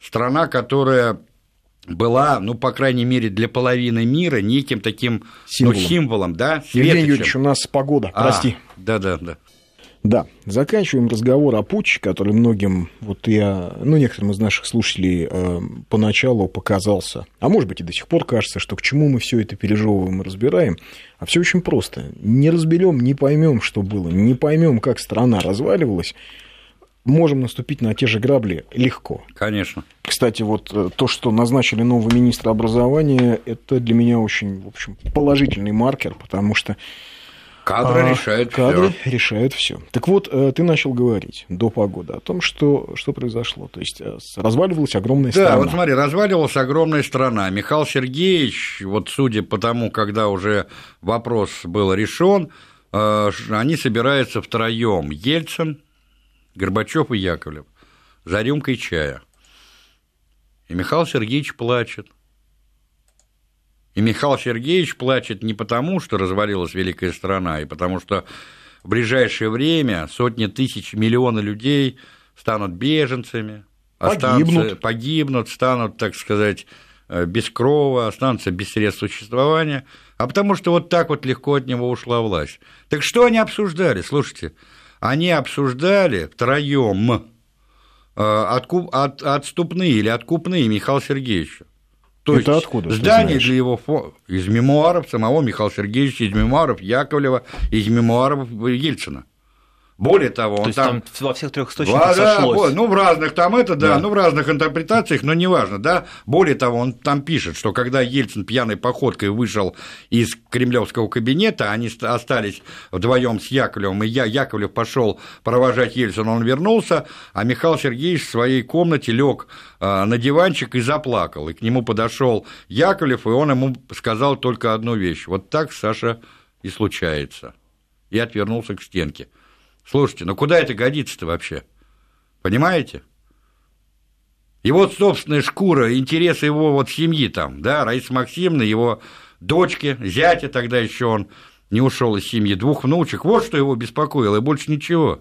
Страна, которая была, ну, по крайней мере, для половины мира неким таким символом, ну, символом да, Евгений Юрьевич, у нас погода, а, прости. Да-да-да. Да, заканчиваем разговор о путче, который многим, вот я, ну, некоторым из наших слушателей э, поначалу показался, а может быть и до сих пор кажется, что к чему мы все это пережевываем и разбираем, а все очень просто. Не разберем, не поймем, что было, не поймем, как страна разваливалась, можем наступить на те же грабли легко. Конечно. Кстати, вот э, то, что назначили нового министра образования, это для меня очень, в общем, положительный маркер, потому что Кадры а, решают кадры все. решают все. Так вот, э, ты начал говорить до погоды о том, что, что произошло. То есть э, разваливалась огромная да, страна. Да, вот смотри, разваливалась огромная страна. Михаил Сергеевич, вот судя по тому, когда уже вопрос был решен, они собираются втроем. Ельцин, Горбачев и Яковлев за рюмкой чая. И Михаил Сергеевич плачет. И Михаил Сергеевич плачет не потому, что развалилась великая страна, и потому что в ближайшее время сотни тысяч, миллионы людей станут беженцами, погибнут, погибнут станут, так сказать, э, без крова, останутся без средств существования, а потому что вот так вот легко от него ушла власть. Так что они обсуждали? Слушайте, они обсуждали втроем э, откуп, от, отступные или откупные Михаила Сергеевича. То Это есть откуда? Здание для его фо... из мемуаров самого Михаила Сергеевича, из мемуаров Яковлева, из мемуаров Ельцина. Более того, он То есть там... там во всех трех источниках да, сошлось. ну, в разных там это, да, да, ну, в разных интерпретациях, но неважно, да. Более того, он там пишет, что когда Ельцин пьяной походкой вышел из кремлевского кабинета, они остались вдвоем с Яковлевым, и я, Яковлев пошел провожать Ельцина, он вернулся, а Михаил Сергеевич в своей комнате лег а, на диванчик и заплакал. И к нему подошел Яковлев, и он ему сказал только одну вещь. Вот так, Саша, и случается. И отвернулся к стенке. Слушайте, ну куда это годится-то вообще? Понимаете? И вот собственная шкура, интересы его вот семьи там, да, Раиса Максимовна, его дочки, зятя тогда еще он не ушел из семьи, двух внучек, вот что его беспокоило, и больше ничего.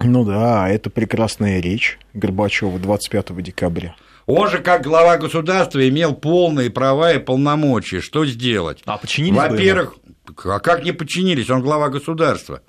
Ну да, это прекрасная речь Горбачева 25 декабря. Он же, как глава государства, имел полные права и полномочия. Что сделать? А починились Во-первых, а как не подчинились? Он глава государства.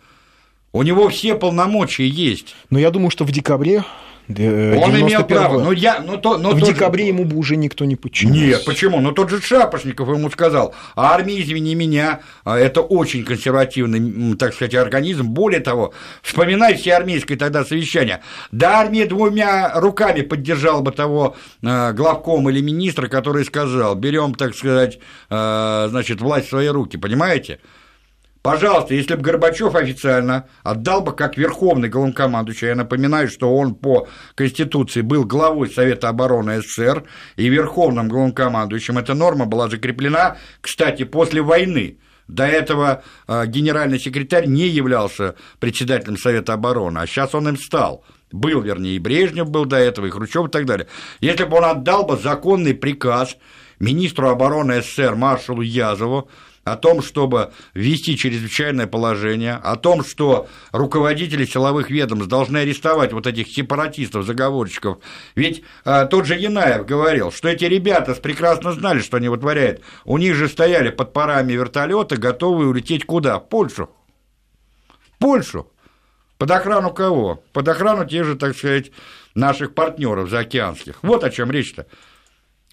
У него все полномочия есть. Но я думаю, что в декабре э, он имел право. Но я, но то, но в декабре же... ему бы уже никто не подчинился. Нет, почему? Ну, тот же Шапошников ему сказал, а армия, извини меня, а, это очень консервативный, так сказать, организм. Более того, вспоминай все армейское тогда совещание. Да армия двумя руками поддержала бы того э, главком или министра, который сказал, берем, так сказать, значит, власть в свои руки, понимаете? Пожалуйста, если бы Горбачев официально отдал бы как верховный главнокомандующий, я напоминаю, что он по Конституции был главой Совета обороны СССР и верховным главнокомандующим, эта норма была закреплена, кстати, после войны. До этого а, генеральный секретарь не являлся председателем Совета обороны, а сейчас он им стал. Был, вернее, и Брежнев был до этого, и Хрущев и так далее. Если бы он отдал бы законный приказ министру обороны СССР маршалу Язову, о том, чтобы ввести чрезвычайное положение, о том, что руководители силовых ведомств должны арестовать вот этих сепаратистов, заговорщиков. Ведь а, тот же Янаев говорил, что эти ребята прекрасно знали, что они вытворяют. У них же стояли под парами вертолета, готовые улететь куда? В Польшу. Польшу. Под охрану кого? Под охрану тех же, так сказать, наших партнеров заокеанских. Вот о чем речь-то.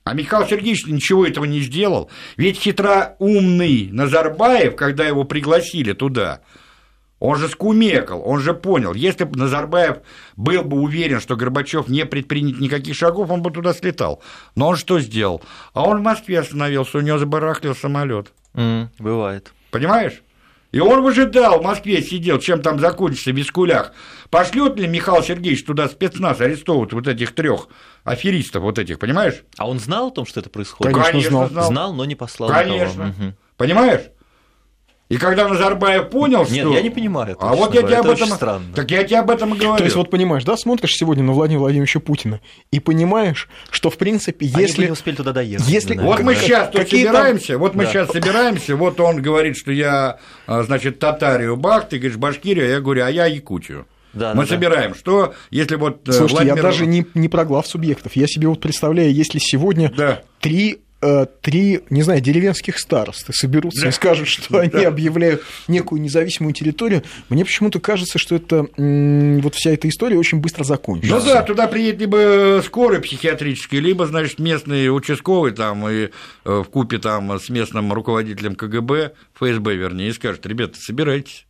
А Михаил Сергеевич ничего этого не сделал. Ведь хитроумный Назарбаев, когда его пригласили туда, он же скумекал, он же понял, если бы Назарбаев был бы уверен, что Горбачев не предпринят никаких шагов, он бы туда слетал. Но он что сделал? А он в Москве остановился, у него забарахлил самолет. Mm, бывает. Понимаешь? И он выжидал, в Москве сидел, чем там закончится в Вискулях. Пошлет ли Михаил Сергеевич туда спецназ арестовывать вот этих трех аферистов, вот этих, понимаешь? А он знал о том, что это происходит? Конечно, Конечно знал. знал. Знал, но не послал Конечно. Угу. Понимаешь? И когда Назарбаев понял, что... Нет, я не понимаю. А вот я тебе об этом... Странно. Так я тебе об этом и говорю. То есть, вот понимаешь, да, смотришь сегодня на Владимира Владимировича Путина и понимаешь, что, в принципе, если... Они не успели туда доехать. Если... Да, вот мы сейчас тут собираемся, там... вот мы да. сейчас собираемся, вот он говорит, что я, а, значит, Татарию Бах, ты говоришь Башкирию, я говорю, а я Якутию. Да, мы да, собираем, да. что если вот... Э, Слушайте, Владимир... я даже не, не про глав субъектов. Я себе вот представляю, если сегодня да. три три, не знаю, деревенских старосты соберутся да. и скажут, что они да. объявляют некую независимую территорию, мне почему-то кажется, что это вот вся эта история очень быстро закончится. Ну да, туда приедет либо скорый психиатрический, либо, значит, местный участковый там и э, в купе там с местным руководителем КГБ, ФСБ, вернее, и скажет, ребята, собирайтесь.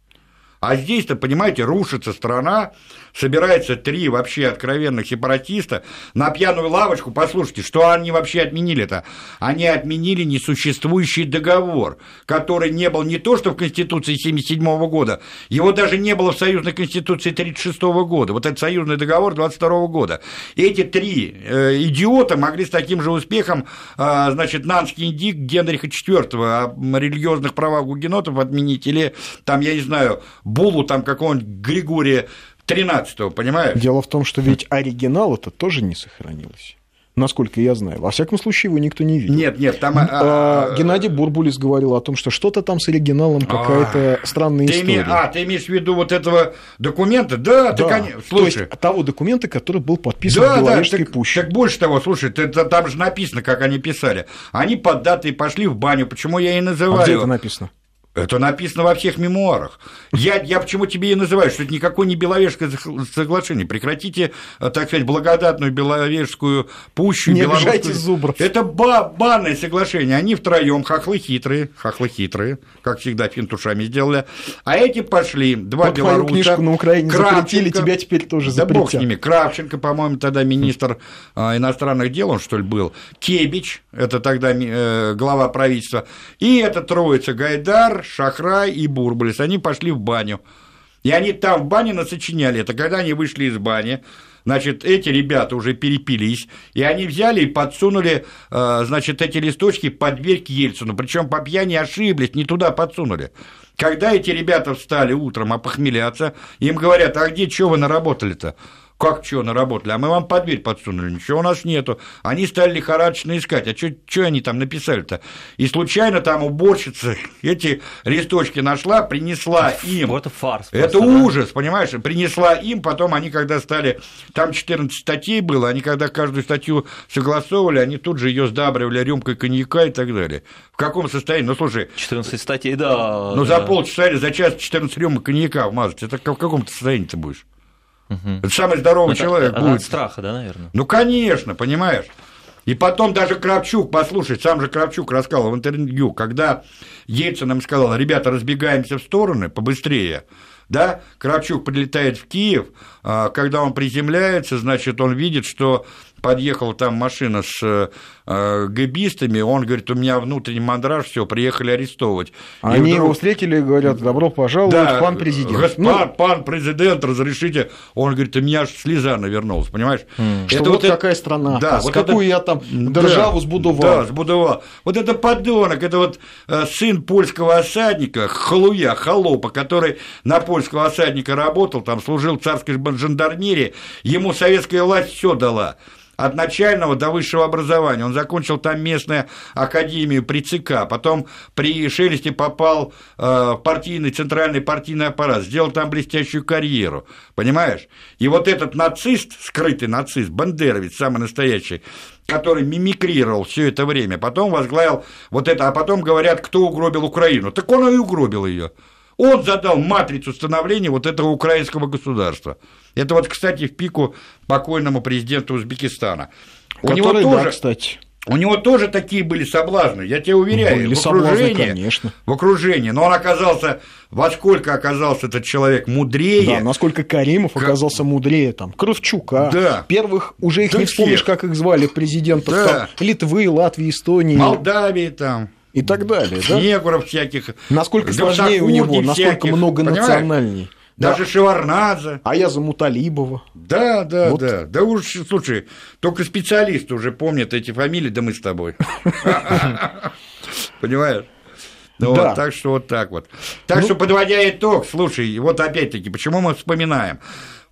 А здесь-то, понимаете, рушится страна, собирается три вообще откровенных сепаратиста на пьяную лавочку. Послушайте, что они вообще отменили-то? Они отменили несуществующий договор, который не был не то, что в Конституции 1977 года, его даже не было в Союзной Конституции 1936 года. Вот этот союзный договор 22 года. Эти три э, идиота могли с таким же успехом, э, значит, Нанский индик Генриха IV о религиозных правах гугенотов отменить, или там, я не знаю, булу там какого-нибудь Григория 13 понимаешь? Дело в том, что ведь оригинал это тоже не сохранилось насколько я знаю. Во всяком случае, его никто не видел. Нет, нет, там... А, Геннадий Бурбулис говорил о том, что что-то там с оригиналом, какая-то а, странная ты история. Име... А, ты имеешь в виду вот этого документа? Да, да. ты, конечно... Слушай. То есть, того документа, который был подписан да, в Беловежской да, так, пуще. Так больше того, слушай, ты, там же написано, как они писали. Они под датой пошли в баню, почему я и называю... А где это написано? Это написано во всех мемуарах. Я, я почему тебе и называю, что это никакое не Беловежское соглашение. Прекратите, э, так сказать, благодатную Беловежскую пущу. Не обижайте зубров. Это ба банное соглашение. Они втроем хохлы хитрые, хохлы хитрые, как всегда финтушами сделали. А эти пошли, два вот белоруса. Твою книжку на Украине Кравченко, запретили, тебя теперь тоже запретят. Да бог с ними. Кравченко, по-моему, тогда министр э, иностранных дел, он что ли был. Кебич, это тогда э, глава правительства. И это троица Гайдар, Шахрай и Бурбулис, они пошли в баню. И они там в бане насочиняли это. Когда они вышли из бани, значит, эти ребята уже перепились, и они взяли и подсунули, э, значит, эти листочки под дверь к Ельцину. Причем по пьяни ошиблись, не туда подсунули. Когда эти ребята встали утром опохмеляться, им говорят, а где, что вы наработали-то? Как что наработали? А мы вам под дверь подсунули, ничего у нас нету. Они стали лихорадочно искать. А что они там написали-то? И случайно там уборщица *laughs* эти листочки нашла, принесла им. Это фарс. Это просто, ужас, да? понимаешь? Принесла им, потом они, когда стали... Там 14 статей было, они когда каждую статью согласовывали, они тут же ее сдабривали рюмкой коньяка и так далее. В каком состоянии? Ну, слушай... 14 статей, да. Ну, да. за полчаса или за час 14 рюмок коньяка вмазать. Это в каком то состоянии ты будешь? Угу. Это самый здоровый это, человек это будет. От страха, да, наверное? Ну, конечно, понимаешь. И потом даже Кравчук, послушай, сам же Кравчук рассказал в интервью, когда Ельцин нам сказал, ребята, разбегаемся в стороны побыстрее, да, Кравчук прилетает в Киев, а, когда он приземляется, значит, он видит, что подъехала там машина с э, гэбистами, он говорит, у меня внутренний мандраж, все, приехали арестовывать. Они вдруг... его встретили и говорят, добро пожаловать, да, пан президент. Госп... Ну... Пан президент, разрешите. Он говорит, у меня аж слеза навернулась, понимаешь? Mm. Что это вот, вот какая это... страна, да, вот какую это... я там державу да, сбудовал. Да, сбудовал. Вот это подонок, это вот э, сын польского осадника, халуя, холопа, который на польского осадника работал, там служил в царской жандармерии, ему советская власть все дала от начального до высшего образования. Он закончил там местную академию при ЦК, потом при Шелесте попал э, в партийный, центральный партийный аппарат, сделал там блестящую карьеру, понимаешь? И вот этот нацист, скрытый нацист, бандеровец, самый настоящий, который мимикрировал все это время, потом возглавил вот это, а потом говорят, кто угробил Украину. Так он и угробил ее. Он задал матрицу становления вот этого украинского государства. Это вот, кстати, в пику покойному президенту Узбекистана. У Который, него тоже, да, кстати. У него тоже такие были соблазны, я тебе уверяю, были в окружении, соблазны, конечно. в окружении, но он оказался, во сколько оказался этот человек мудрее. Да, насколько Каримов как... оказался мудрее, там, Кравчука, да. первых, уже их да не всех. вспомнишь, как их звали, президентов да. там, Литвы, Латвии, Эстонии. Молдавии там. и так далее. Да? Снегуров всяких. Насколько сложнее у него, насколько много национальней. Даже да. Шеварнадзе. А я за Муталибова. Да, да, вот. да. Да уж, слушай, только специалисты уже помнят эти фамилии, да мы с тобой. *laughs* Понимаешь? Ну, да. вот, так что вот так вот. Так ну... что, подводя итог, слушай, вот опять-таки, почему мы вспоминаем?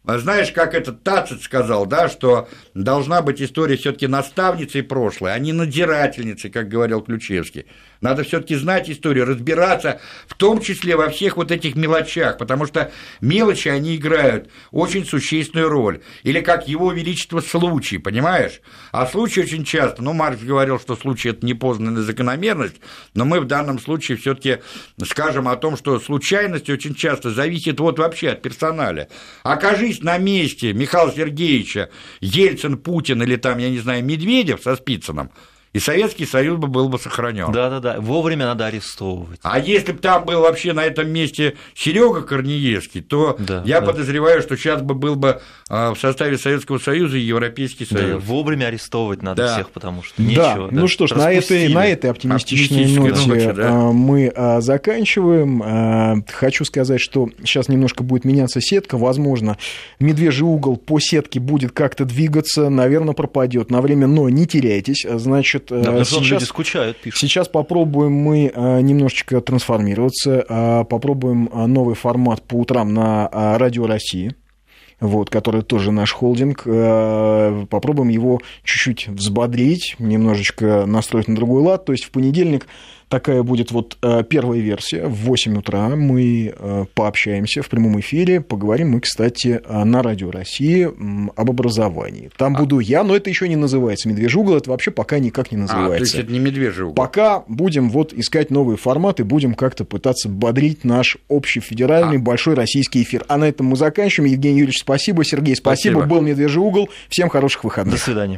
А знаешь, как этот Тацит сказал, да, что должна быть история все таки наставницей прошлой, а не надзирательницей, как говорил Ключевский. Надо все-таки знать историю, разбираться, в том числе во всех вот этих мелочах, потому что мелочи, они играют очень существенную роль. Или как его величество случай, понимаешь? А случай очень часто, ну, Маркс говорил, что случай – это непознанная закономерность, но мы в данном случае все таки скажем о том, что случайность очень часто зависит вот вообще от персоналя. Окажись на месте Михаила Сергеевича Ельцин, Путин или там, я не знаю, Медведев со Спицыным – и Советский Союз бы был бы сохранен. Да, да, да. Вовремя надо арестовывать. А если бы там был вообще на этом месте Серега Корнеевский, то да, я да. подозреваю, что сейчас бы был бы а, в составе Советского Союза и Европейский Союз. Да, вовремя арестовывать надо да. всех, потому что нечего. Да. Да. Ну что ж, на этой, на этой оптимистичной ноте ноте, да. А, мы а, заканчиваем. Хочу сказать, что сейчас немножко будет меняться сетка. Возможно, медвежий угол по сетке будет как-то двигаться, наверное, пропадет на время, но не теряйтесь. Значит, да, сейчас, скучают, пишут. Сейчас попробуем мы э, немножечко трансформироваться, э, попробуем э, новый формат по утрам на Радио России вот, который тоже наш холдинг. Попробуем его чуть-чуть взбодрить, немножечко настроить на другой лад. То есть в понедельник Такая будет вот э, первая версия. В 8 утра мы э, пообщаемся в прямом эфире. Поговорим мы, кстати, э, на Радио России об образовании. Там а... буду я, но это еще не называется «Медвежий угол». Это вообще пока никак не называется. А, то есть это не «Медвежий угол». Пока будем вот искать новые форматы, будем как-то пытаться бодрить наш общий федеральный а. большой российский эфир. А на этом мы заканчиваем. Евгений Юрьевич, спасибо. Сергей, спасибо. спасибо. Был «Медвежий угол». Всем хороших выходных. До свидания.